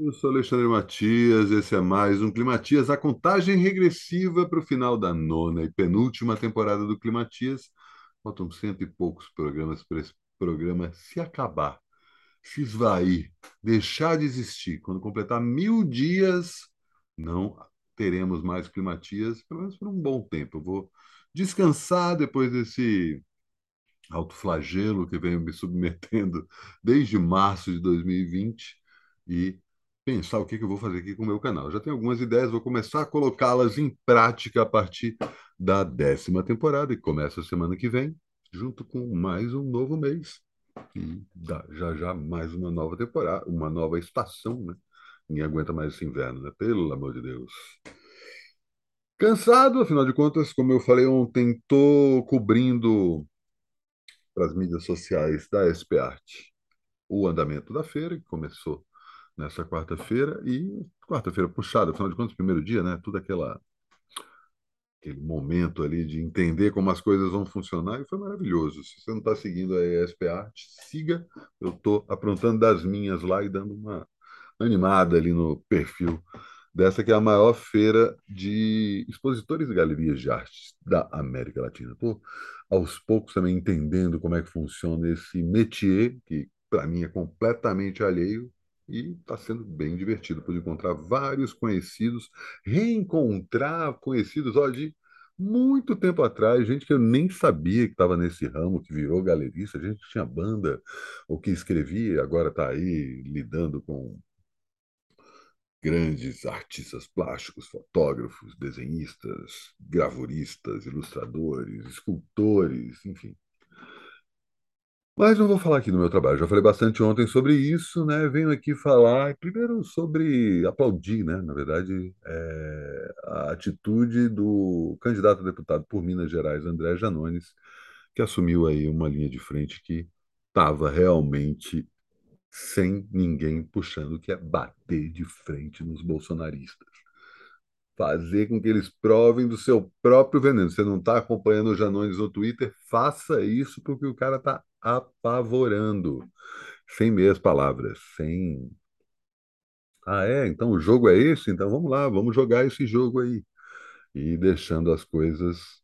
Eu sou Alexandre Matias, esse é mais um Climatias, a contagem regressiva para o final da nona e penúltima temporada do Climatias. Faltam cento e poucos programas para esse programa se acabar, se esvair, deixar de existir. Quando completar mil dias, não teremos mais Climatias, pelo menos por um bom tempo. Eu vou descansar depois desse autoflagelo que venho me submetendo desde março de 2020 e pensar o que, que eu vou fazer aqui com o meu canal. Já tenho algumas ideias, vou começar a colocá-las em prática a partir da décima temporada, que começa semana que vem, junto com mais um novo mês. E dá, já já mais uma nova temporada, uma nova estação, né? Ninguém aguenta mais esse inverno, né? Pelo amor de Deus. Cansado, afinal de contas, como eu falei ontem, estou cobrindo para as mídias sociais da SP Arte o andamento da feira, que começou nessa quarta-feira, e quarta-feira puxada, afinal de contas, primeiro dia, né? Tudo aquela aquele momento ali de entender como as coisas vão funcionar, e foi maravilhoso. Se você não está seguindo a ESP Arte, siga. Eu estou aprontando das minhas lá e dando uma animada ali no perfil dessa que é a maior feira de expositores e galerias de arte da América Latina. Estou, aos poucos, também entendendo como é que funciona esse métier, que para mim é completamente alheio, e está sendo bem divertido. Pude encontrar vários conhecidos, reencontrar conhecidos ó, de muito tempo atrás, gente que eu nem sabia que estava nesse ramo, que virou galerista, gente que tinha banda, ou que escrevia, agora está aí lidando com grandes artistas plásticos, fotógrafos, desenhistas, gravuristas, ilustradores, escultores, enfim. Mas não vou falar aqui do meu trabalho. Já falei bastante ontem sobre isso, né? Venho aqui falar primeiro sobre aplaudir, né? Na verdade, é, a atitude do candidato a deputado por Minas Gerais, André Janones, que assumiu aí uma linha de frente que estava realmente sem ninguém puxando, que é bater de frente nos bolsonaristas. Fazer com que eles provem do seu próprio veneno. Você não está acompanhando o Janones no Twitter? Faça isso porque o cara está apavorando. Sem meias palavras, sem. Ah, é? Então o jogo é esse? Então vamos lá, vamos jogar esse jogo aí. E deixando as coisas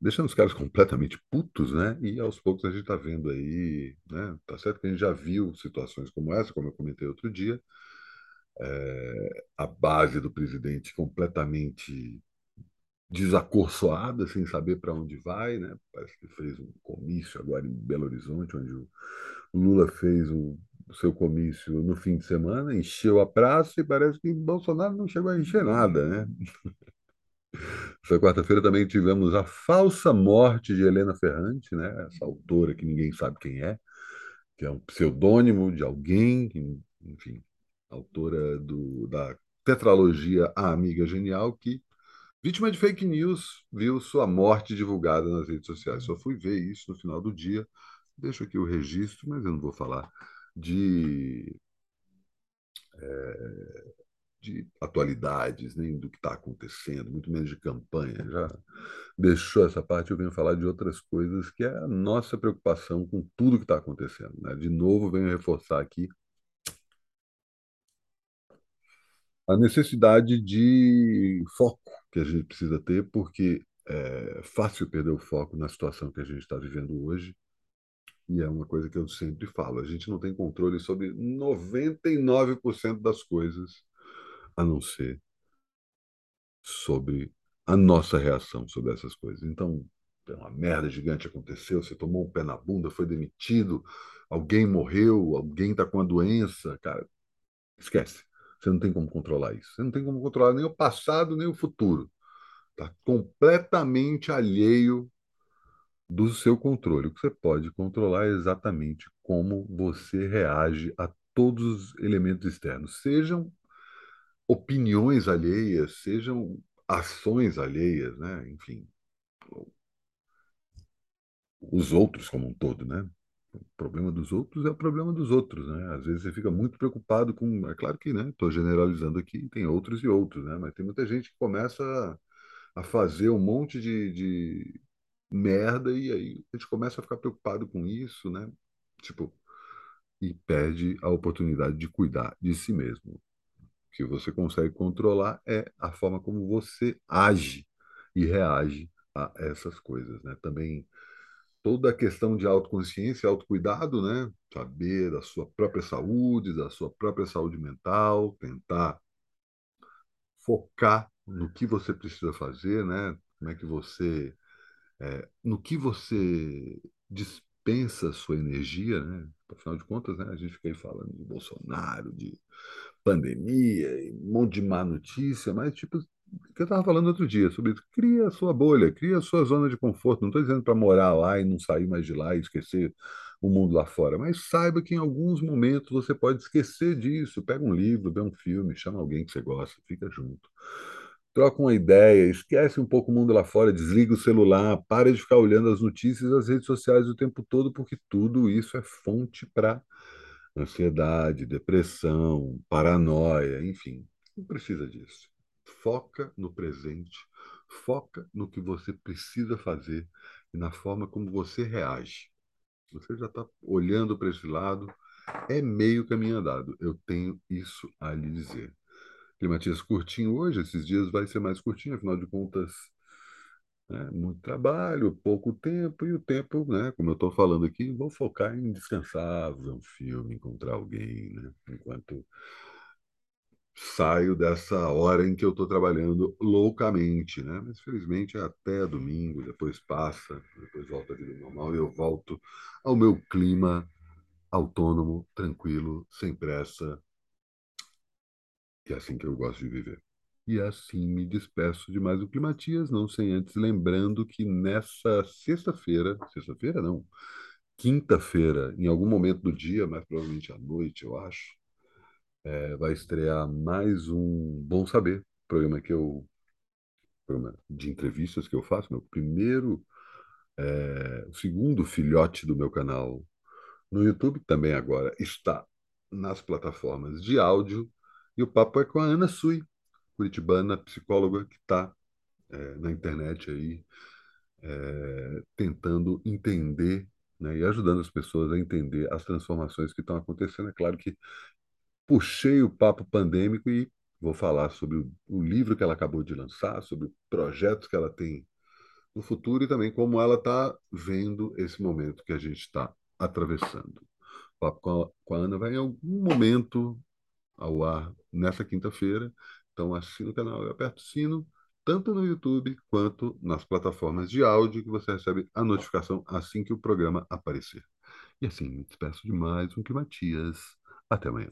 deixando os caras completamente putos, né? E aos poucos a gente está vendo aí, né? Tá certo que a gente já viu situações como essa, como eu comentei outro dia, é, a base do presidente completamente desacorçoada, sem saber para onde vai, né? Parece que fez um comício agora em Belo Horizonte, onde o Lula fez o, seu comício no fim de semana, encheu a praça e parece que Bolsonaro não chegou a encher nada, né? Essa quarta-feira também tivemos a falsa morte de Helena Ferrante, né? Essa autora que ninguém sabe quem é, que é um pseudônimo de alguém, enfim, autora do, da tetralogia A Amiga Genial, que, vítima de fake news, viu sua morte divulgada nas redes sociais. Só fui ver isso no final do dia. Deixo aqui o registro, mas eu não vou falar de. É de atualidades, nem do que está acontecendo, muito menos de campanha. Já deixou essa parte, eu venho falar de outras coisas, que é a nossa preocupação com tudo que está acontecendo. Né? De novo, venho reforçar aqui a necessidade de foco que a gente precisa ter, porque é fácil perder o foco na situação que a gente está vivendo hoje. E é uma coisa que eu sempre falo: a gente não tem controle sobre 99% das coisas a não ser sobre a nossa reação sobre essas coisas. Então, uma merda gigante aconteceu, você tomou um pé na bunda, foi demitido, alguém morreu, alguém está com a doença, cara, esquece. Você não tem como controlar isso. Você não tem como controlar nem o passado, nem o futuro. Está completamente alheio do seu controle. O que você pode controlar é exatamente como você reage a todos os elementos externos, sejam opiniões alheias, sejam ações alheias, né? Enfim, os outros como um todo, né? O problema dos outros é o problema dos outros, né? Às vezes você fica muito preocupado com, é claro que, né? Estou generalizando aqui, tem outros e outros, né? Mas tem muita gente que começa a, fazer um monte de, de merda e aí a gente começa a ficar preocupado com isso, né? Tipo, e perde a oportunidade de cuidar de si mesmo. que você consegue controlar é a forma como você age e reage a essas coisas, né? Também toda a questão de autoconsciência, autocuidado, né? Saber da sua própria saúde, da sua própria saúde mental, tentar focar no que você precisa fazer, né? Como é que você, é, no que você dispensa sua energia, né? Afinal de contas, né? A gente fica aí falando de Bolsonaro, de pandemia, um monte de má notícia, mas tipo que eu estava falando outro dia sobre isso. Cria a sua bolha, cria a sua zona de conforto. Não estou dizendo para morar lá e não sair mais de lá e esquecer o mundo lá fora, mas saiba que em alguns momentos você pode esquecer disso. Pega um livro, vê um filme, chama alguém que você gosta, fica junto. Troca uma ideia, esquece um pouco o mundo lá fora, desliga o celular, para de ficar olhando as notícias as redes sociais o tempo todo, porque tudo isso é fonte para ansiedade, depressão, paranoia, enfim. Não precisa disso. Foca no presente, foca no que você precisa fazer e na forma como você reage. Você já está olhando para esse lado, é meio caminho andado. Eu tenho isso a lhe dizer. Climatias curtinho hoje, esses dias vai ser mais curtinho, afinal de contas, né, muito trabalho, pouco tempo, e o tempo, né, como eu estou falando aqui, vou focar em descansar, ver um filme, encontrar alguém, né, enquanto saio dessa hora em que eu estou trabalhando loucamente, né? Mas felizmente é até domingo, depois passa, depois volta a vida normal e eu volto ao meu clima autônomo, tranquilo, sem pressa. E é assim que eu gosto de viver. E assim me despeço de mais um Climatias, não sem antes lembrando que nessa sexta-feira, sexta-feira não, quinta-feira, em algum momento do dia, mais provavelmente à noite, eu acho, é, vai estrear mais um Bom Saber, programa que eu programa de entrevistas que eu faço, meu primeiro, é, o segundo filhote do meu canal no YouTube, também agora está nas plataformas de áudio, e o papo é com a Ana Sui, curitibana, psicóloga que está é, na internet aí, é, tentando entender né, e ajudando as pessoas a entender as transformações que estão acontecendo. É claro que puxei o papo pandêmico e vou falar sobre o, livro que ela acabou de lançar, sobre projetos que ela tem no futuro e também como ela está vendo esse momento que a gente está atravessando. O papo com a, com a Ana vai em algum momento ao ar nessa quinta-feira. Então assina o canal e aperta o sino, tanto no YouTube quanto nas plataformas de áudio, que você recebe a notificação assim que o programa aparecer. E assim, me despeço de mais um Climatias. Até amanhã.